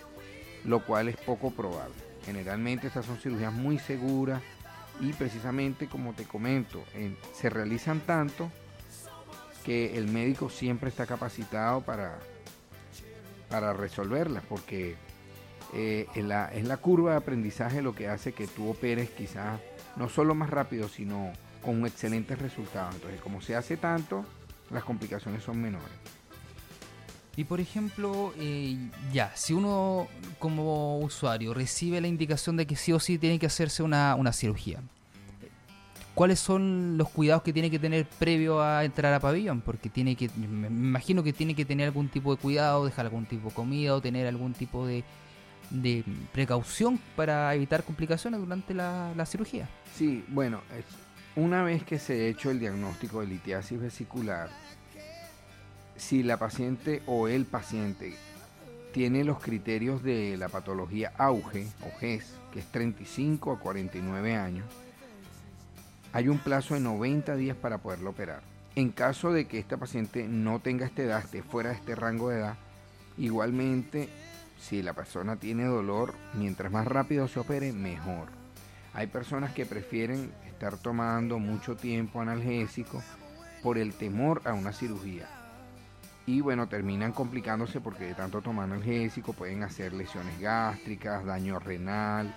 lo cual es poco probable. Generalmente estas son cirugías muy seguras y precisamente como te comento, en- se realizan tanto que el médico siempre está capacitado para, para resolverlas, porque eh, es, la, es la curva de aprendizaje lo que hace que tú operes quizás no solo más rápido, sino con excelentes resultados. Entonces, como se hace tanto, las complicaciones son menores. Y por ejemplo, eh, ya, si uno como usuario recibe la indicación de que sí o sí tiene que hacerse una, una cirugía, ¿cuáles son los cuidados que tiene que tener previo a entrar a pabellón? Porque tiene que, me imagino que tiene que tener algún tipo de cuidado, dejar algún tipo de comida o tener algún tipo de, de precaución para evitar complicaciones durante la, la cirugía. Sí, bueno, una vez que se ha hecho el diagnóstico de litiasis vesicular, si la paciente o el paciente tiene los criterios de la patología auge o GES, que es 35 a 49 años, hay un plazo de 90 días para poderlo operar. En caso de que esta paciente no tenga esta edad, esté fuera de este rango de edad, igualmente, si la persona tiene dolor, mientras más rápido se opere, mejor. Hay personas que prefieren estar tomando mucho tiempo analgésico por el temor a una cirugía. Y bueno, terminan complicándose porque de tanto tomar analgésico pueden hacer lesiones gástricas, daño renal.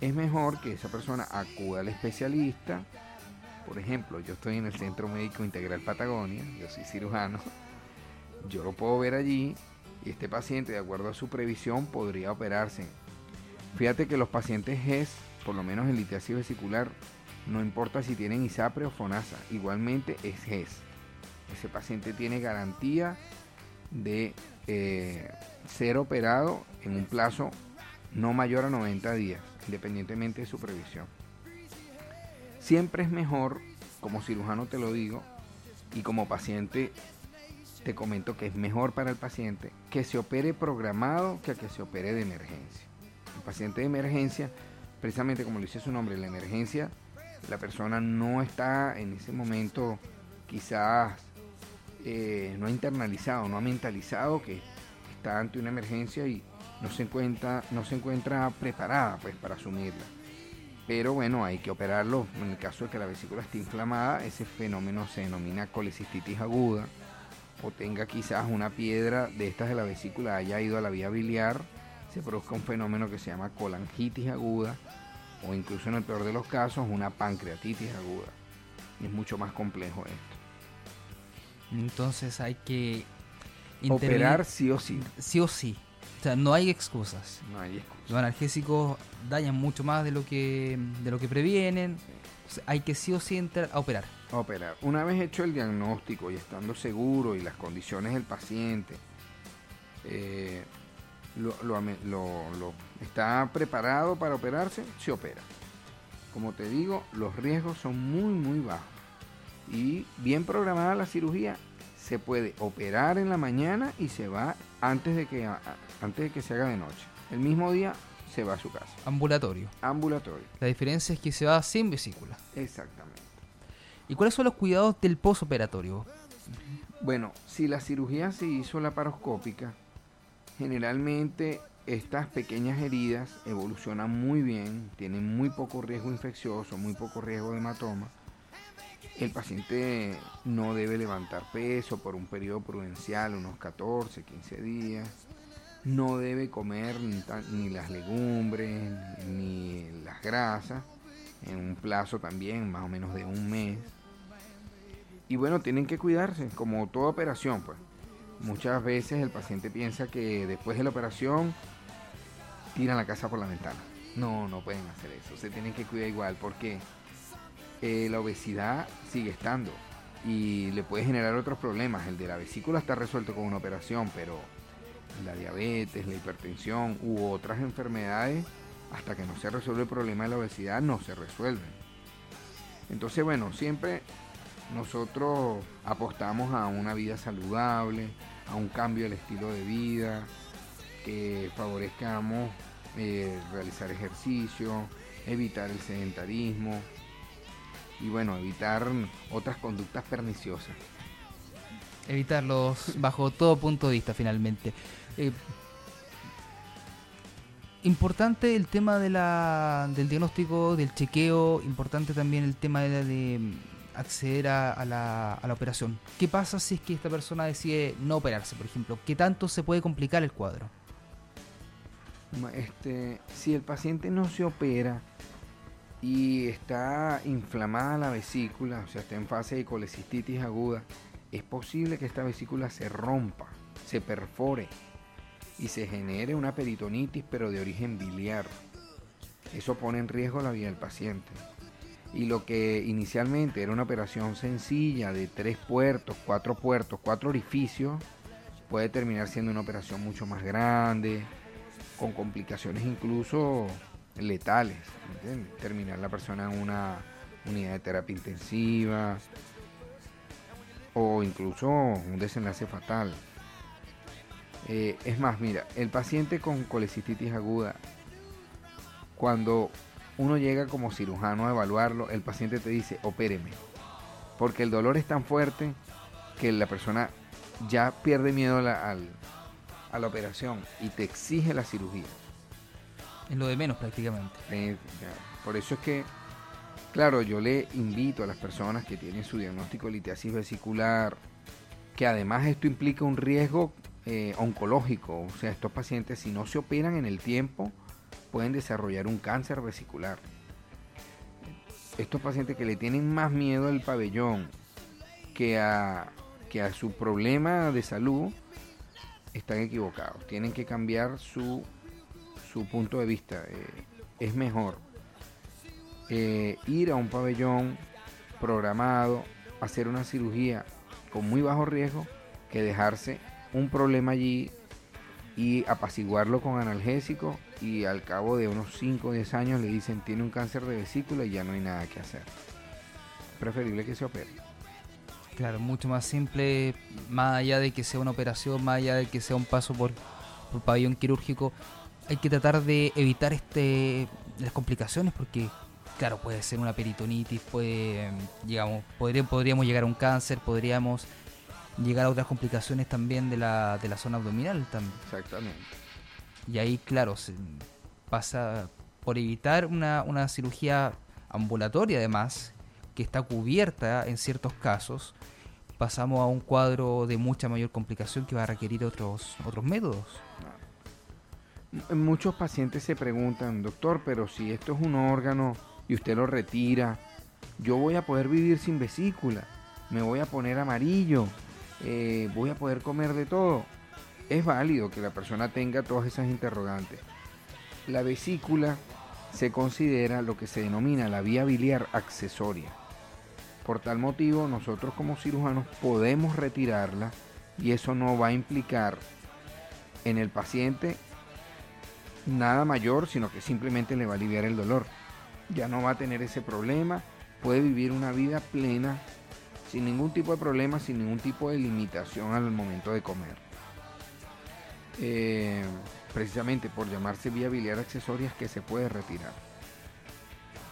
Es mejor que esa persona acuda al especialista. Por ejemplo, yo estoy en el Centro Médico Integral Patagonia, yo soy cirujano. Yo lo puedo ver allí y este paciente, de acuerdo a su previsión, podría operarse. Fíjate que los pacientes GES, por lo menos en litiasis vesicular, no importa si tienen ISAPRE o FONASA, igualmente es GES. Ese paciente tiene garantía de eh, ser operado en un plazo no mayor a 90 días, independientemente de su previsión. Siempre es mejor, como cirujano te lo digo, y como paciente te comento que es mejor para el paciente que se opere programado que a que se opere de emergencia. El paciente de emergencia, precisamente como lo dice su nombre, la emergencia, la persona no está en ese momento quizás eh, no ha internalizado, no ha mentalizado que está ante una emergencia y no se encuentra, no se encuentra preparada pues, para asumirla. Pero bueno, hay que operarlo. En el caso de que la vesícula esté inflamada, ese fenómeno se denomina colecistitis aguda o tenga quizás una piedra de estas de la vesícula, haya ido a la vía biliar, se produzca un fenómeno que se llama colangitis aguda o incluso en el peor de los casos una pancreatitis aguda. Y es mucho más complejo esto. Entonces hay que Operar sí o sí. sí o sí. O sea, no hay excusas. No hay excusa. Los analgésicos dañan mucho más de lo que de lo que previenen. Hay que sí o sí entrar a operar. operar. Una vez hecho el diagnóstico y estando seguro y las condiciones del paciente, eh, lo, lo ame- lo- lo- está preparado para operarse, se opera. Como te digo, los riesgos son muy, muy bajos. Y bien programada la cirugía, se puede operar en la mañana y se va antes de que, antes de que se haga de noche. El mismo día se va a su casa. Ambulatorio. Ambulatorio. La diferencia es que se va sin vesícula. Exactamente. ¿Y cuáles son los cuidados del posoperatorio? Bueno, si la cirugía se hizo laparoscópica, generalmente estas pequeñas heridas evolucionan muy bien, tienen muy poco riesgo infeccioso, muy poco riesgo de hematoma. El paciente no debe levantar peso por un periodo prudencial, unos 14, 15 días. No debe comer ni, las legumbres ni las grasas en un plazo también más o menos de un mes. Y bueno, tienen que cuidarse, como toda operación, pues. Muchas veces el paciente piensa que después de la operación tiran la casa por la ventana. No, no pueden hacer eso. Se tienen que cuidar igual porque eh, la obesidad sigue estando y le puede generar otros problemas. El de la vesícula está resuelto con una operación, pero la diabetes, la hipertensión u otras enfermedades, hasta que no se resuelve el problema de la obesidad, no se resuelven. Entonces, bueno, siempre nosotros apostamos a una vida saludable, a un cambio del estilo de vida, que favorezcamos eh, realizar ejercicio, evitar el sedentarismo y bueno, evitar otras conductas perniciosas. Evitarlos bajo todo punto de vista, finalmente. Eh, importante el tema de la, del diagnóstico, del chequeo. Importante también el tema de, la- de, acceder a, a la, a la operación. ¿Qué pasa si es que esta persona decide no operarse, por ejemplo? ¿Qué tanto se puede complicar el cuadro? Este, si el paciente no se opera y está inflamada la vesícula, o sea, está en fase de colecistitis aguda, es posible que esta vesícula se rompa. se perfore y se genere una peritonitis pero de origen biliar. Eso pone en riesgo la vida del paciente. Y lo que inicialmente era una operación sencilla de tres puertos, cuatro puertos, cuatro orificios, puede terminar siendo una operación mucho más grande, con complicaciones incluso letales. Terminar la persona en una unidad de terapia intensiva o incluso un desenlace fatal. Eh, es más, mira, el paciente con colecistitis aguda, cuando uno llega como cirujano a evaluarlo, el paciente te dice, opéreme. Porque el dolor es tan fuerte que la persona ya pierde miedo a la, a la operación y te exige la cirugía. Es lo de menos prácticamente. Por eso es que, claro, yo le invito a las personas que tienen su diagnóstico de litiasis vesicular, que además esto implica un riesgo eh, oncológico, o sea, estos pacientes si no se operan en el tiempo pueden desarrollar un cáncer vesicular. Estos pacientes que le tienen más miedo al pabellón que a, que a su problema de salud están equivocados. Tienen que cambiar su, su punto de vista. Eh, es mejor eh, ir a un pabellón programado, hacer una cirugía con muy bajo riesgo, que dejarse un problema allí y apaciguarlo con analgésico y al cabo de unos 5 o 10 años le dicen tiene un cáncer de vesícula y ya no hay nada que hacer. Preferible que se opere. Claro, mucho más simple, más allá de que sea una operación, más allá de que sea un paso por, por pabellón quirúrgico, hay que tratar de evitar este las complicaciones porque, claro, puede ser una peritonitis, puede, digamos, podría- podríamos llegar a un cáncer, podríamos llegar a otras complicaciones también de la, de la zona abdominal también. Exactamente. Y ahí, claro, se pasa por evitar una, una cirugía ambulatoria además, que está cubierta en ciertos casos, pasamos a un cuadro de mucha mayor complicación que va a requerir otros, otros métodos. M- Muchos pacientes se preguntan, doctor, pero si esto es un órgano y usted lo retira, yo voy a poder vivir sin vesícula, me voy a poner amarillo, eh, voy a poder comer de todo. Es válido que la persona tenga todas esas interrogantes. La vesícula se considera lo que se denomina la vía biliar accesoria. Por tal motivo, nosotros como cirujanos podemos retirarla y eso no va a implicar en el paciente nada mayor, sino que simplemente le va a aliviar el dolor. Ya no va a tener ese problema, puede vivir una vida plena, sin ningún tipo de problema, sin ningún tipo de limitación al momento de comer. Eh, precisamente por llamarse vía biliar accesoria es que se puede retirar.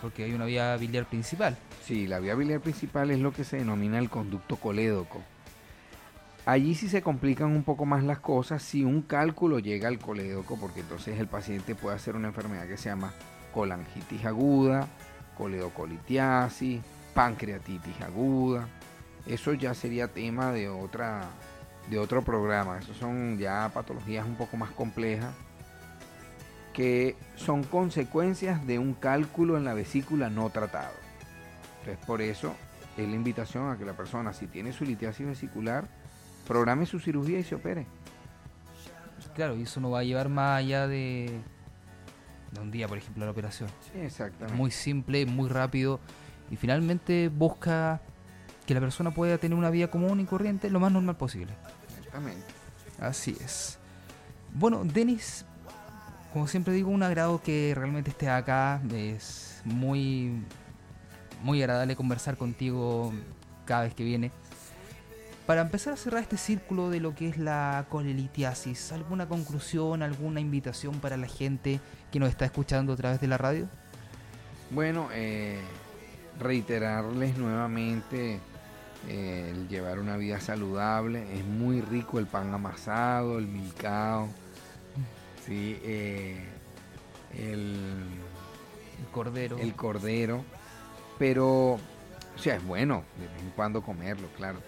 Porque hay una vía biliar principal. Sí, la vía biliar principal es lo que se denomina el conducto colédoco. Allí sí se complican un poco más las cosas si un cálculo llega al colédoco, porque entonces el paciente puede hacer una enfermedad que se llama colangitis aguda, coledocolitiasis, pancreatitis aguda. Eso ya sería tema de otra de otro programa. Esos son ya patologías un poco más complejas que son consecuencias de un cálculo en la vesícula no tratado. Entonces, por eso es la invitación a que la persona, si tiene su litiasis vesicular, programe su cirugía y se opere. Claro, y eso no va a llevar más allá de, de un día, por ejemplo, la operación. Sí, exactamente. Muy simple, muy rápido y finalmente busca que la persona pueda tener una vida común y corriente lo más normal posible. Exactamente. Así es. Bueno, Denis, como siempre digo, un agrado que realmente estés acá. Es muy, muy agradable conversar contigo cada vez que viene. Para empezar a cerrar este círculo de lo que es la colelitiasis, ¿alguna conclusión, alguna invitación para la gente que nos está escuchando a través de la radio? Bueno, eh, reiterarles nuevamente eh, el llevar una vida saludable. Es muy rico el pan amasado, el milcao, sí, eh, el, El cordero. el cordero. Pero, o sea, es bueno de vez en cuando comerlo, claro.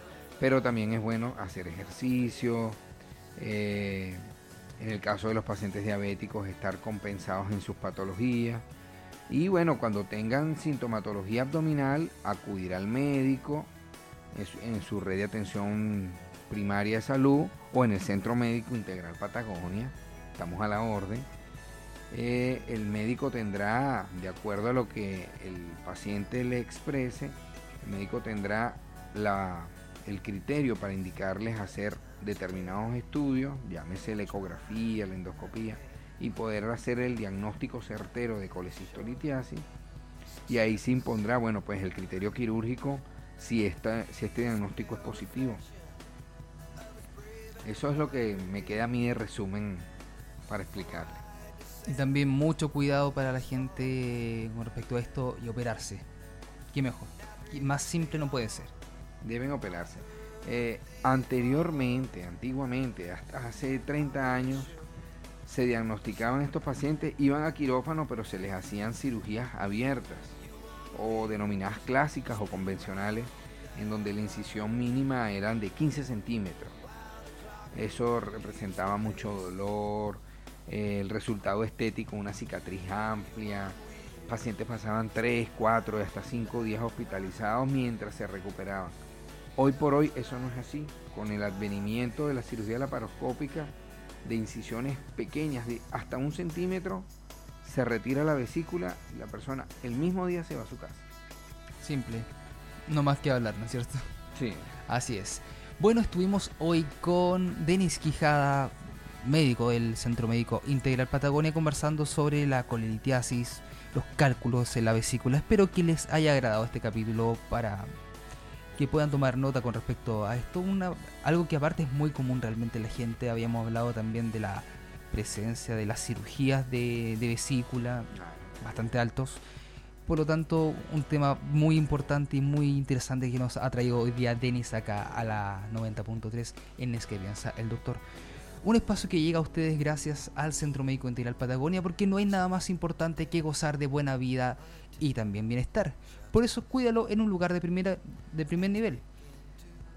Pero también es bueno hacer ejercicio. eh, en el caso de los pacientes diabéticos, estar compensados en sus patologías. Y bueno, cuando tengan sintomatología abdominal, acudir al médico en su, red de atención primaria de salud o en el Centro Médico Integral Patagonia. Estamos a la orden. Eh, el médico tendrá, de acuerdo a lo que el paciente le exprese, el médico tendrá la, el criterio para indicarles hacer determinados estudios, llámese la ecografía, la endoscopía, y poder hacer el diagnóstico certero de colecistolitiasis. Y ahí se impondrá, bueno, pues el criterio quirúrgico si, esta, si este diagnóstico es positivo. Eso es lo que me queda a mí de resumen para explicarle. Y también mucho cuidado para la gente con respecto a esto y operarse. ¿Qué mejor? Más simple no puede ser. Deben operarse. Eh, anteriormente, antiguamente, hasta hace 30 años, se diagnosticaban estos pacientes, iban a quirófano, pero se les hacían cirugías abiertas o denominadas clásicas o convencionales, en donde la incisión mínima eran de 15 centímetros. Eso representaba mucho dolor, el resultado estético, una cicatriz amplia. Pacientes pasaban 3, 4 y hasta 5 días hospitalizados mientras se recuperaban. Hoy por hoy eso no es así. Con el advenimiento de la cirugía laparoscópica, de incisiones pequeñas de hasta un centímetro, se retira la vesícula y la persona el mismo día se va a su casa. Simple. No más que hablar, ¿no es cierto? Sí. Así es. Bueno, estuvimos hoy con Denis Quijada, médico del Centro Médico Integral Patagonia, conversando sobre la colelitiasis, los cálculos en la vesícula. Espero que les haya agradado este capítulo para que puedan tomar nota con respecto a esto. Una, algo que aparte es muy común realmente en la gente. Habíamos hablado también de la presencia de las cirugías de, de vesícula, bastante altos. Por lo tanto, un tema muy importante y muy interesante que nos ha traído hoy día Denis acá a la 90.3 en Es que piensa el doctor. Un espacio que llega a ustedes gracias al Centro Médico Integral Patagonia porque no hay nada más importante que gozar de buena vida y también bienestar. Por eso cuídalo en un lugar de, primera, de primer nivel.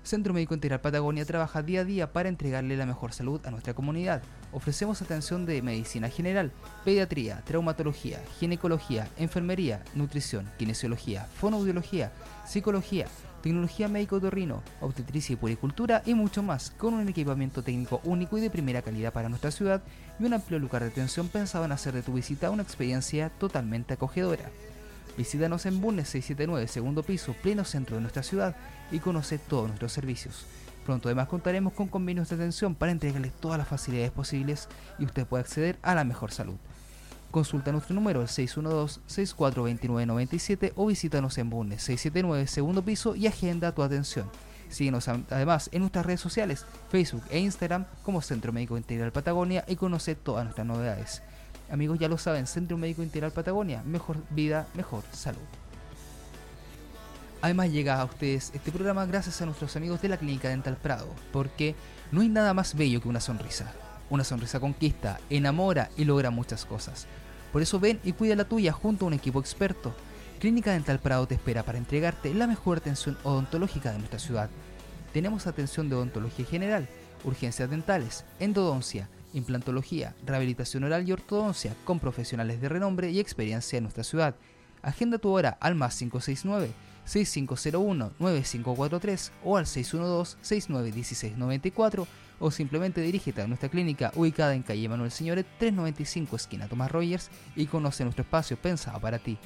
Centro Médico Integral Patagonia trabaja día a día para entregarle la mejor salud a nuestra comunidad. Ofrecemos atención de medicina general, pediatría, traumatología, ginecología, enfermería, nutrición, kinesiología, fonoaudiología, psicología, tecnología médico-torrino, obstetricia y puericultura y mucho más, con un equipamiento técnico único y de primera calidad para nuestra ciudad y un amplio lugar de atención pensado en hacer de tu visita una experiencia totalmente acogedora. Visítanos en Bunnes 679, segundo piso, pleno centro de nuestra ciudad y conoce todos nuestros servicios. Pronto además contaremos con convenios de atención para entregarles todas las facilidades posibles y usted puede acceder a la mejor salud. Consulta nuestro número el 612-642997 o visítanos en Bunnes 679 segundo piso y agenda tu atención. Síguenos además en nuestras redes sociales, Facebook e Instagram como Centro Médico Integral Patagonia y conoce todas nuestras novedades. Amigos, ya lo saben, Centro Médico Integral Patagonia, mejor vida, mejor salud. Además llega a ustedes este programa gracias a nuestros amigos de la Clínica Dental Prado, porque no hay nada más bello que una sonrisa. Una sonrisa conquista, enamora y logra muchas cosas. Por eso ven y cuida la tuya junto a un equipo experto. Clínica Dental Prado te espera para entregarte la mejor atención odontológica de nuestra ciudad. Tenemos atención de odontología general, urgencias dentales, endodoncia, implantología, rehabilitación oral y ortodoncia con profesionales de renombre y experiencia en nuestra ciudad. Agenda tu hora al más 569 6501-9543 o al 612-691694 o simplemente dirígete a nuestra clínica ubicada en calle Manuel Señores 395 esquina Tomás Rogers y conoce nuestro espacio pensado para ti.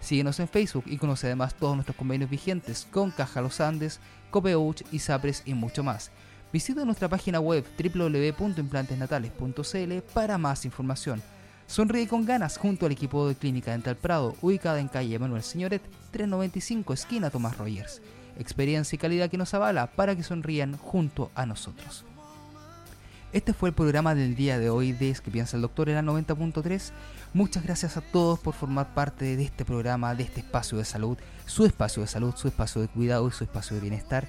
Síguenos en Facebook y conoce además todos nuestros convenios vigentes con Caja Los Andes, Copeuch, Isapres y mucho más. Visita nuestra página web www.implantesnatales.cl para más información. Sonríe con ganas junto al equipo de Clínica Dental Prado, ubicada en calle Manuel Señoret 395, esquina Tomás Rogers. Experiencia y calidad que nos avala para que sonrían junto a nosotros. Este fue el programa del día de hoy de Es que piensa el doctor en la 90.3. Muchas gracias a todos por formar parte de este programa, de este espacio de salud, su espacio de salud, su espacio de cuidado y su espacio de bienestar,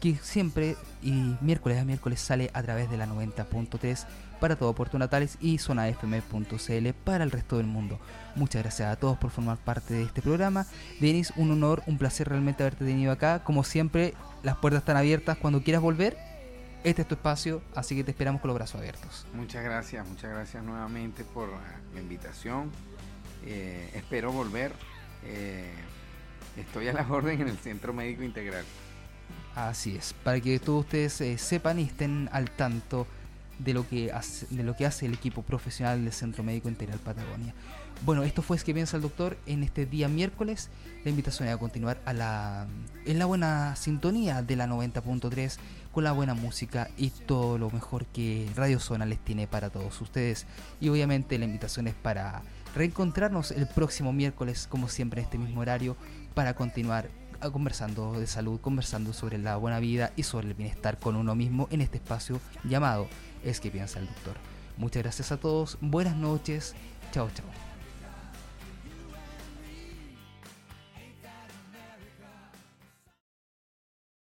que siempre y miércoles a miércoles sale a través de la 90.3 para todo Puerto Natales y zonafm.cl para el resto del mundo. Muchas gracias a todos por formar parte de este programa. Denis, un honor, un placer realmente haberte tenido acá. Como siempre, las puertas están abiertas cuando quieras volver. Este es tu espacio, así que te esperamos con los brazos abiertos. Muchas gracias, muchas gracias nuevamente por la invitación. Eh, espero volver. Eh, estoy a las órdenes en el Centro Médico Integral. Así es, para que todos ustedes eh, sepan y estén al tanto de lo que hace, de lo que hace el equipo profesional del Centro Médico Integral Patagonia. Bueno, esto fue es que piensa el doctor en este día miércoles. La invitación es a continuar a la, en la buena sintonía de la 90.3 con la buena música y todo lo mejor que Radio Zona les tiene para todos ustedes. Y obviamente la invitación es para reencontrarnos el próximo miércoles, como siempre en este mismo horario, para continuar conversando de salud, conversando sobre la buena vida y sobre el bienestar con uno mismo en este espacio llamado Es que piensa el doctor. Muchas gracias a todos, buenas noches, chao chao.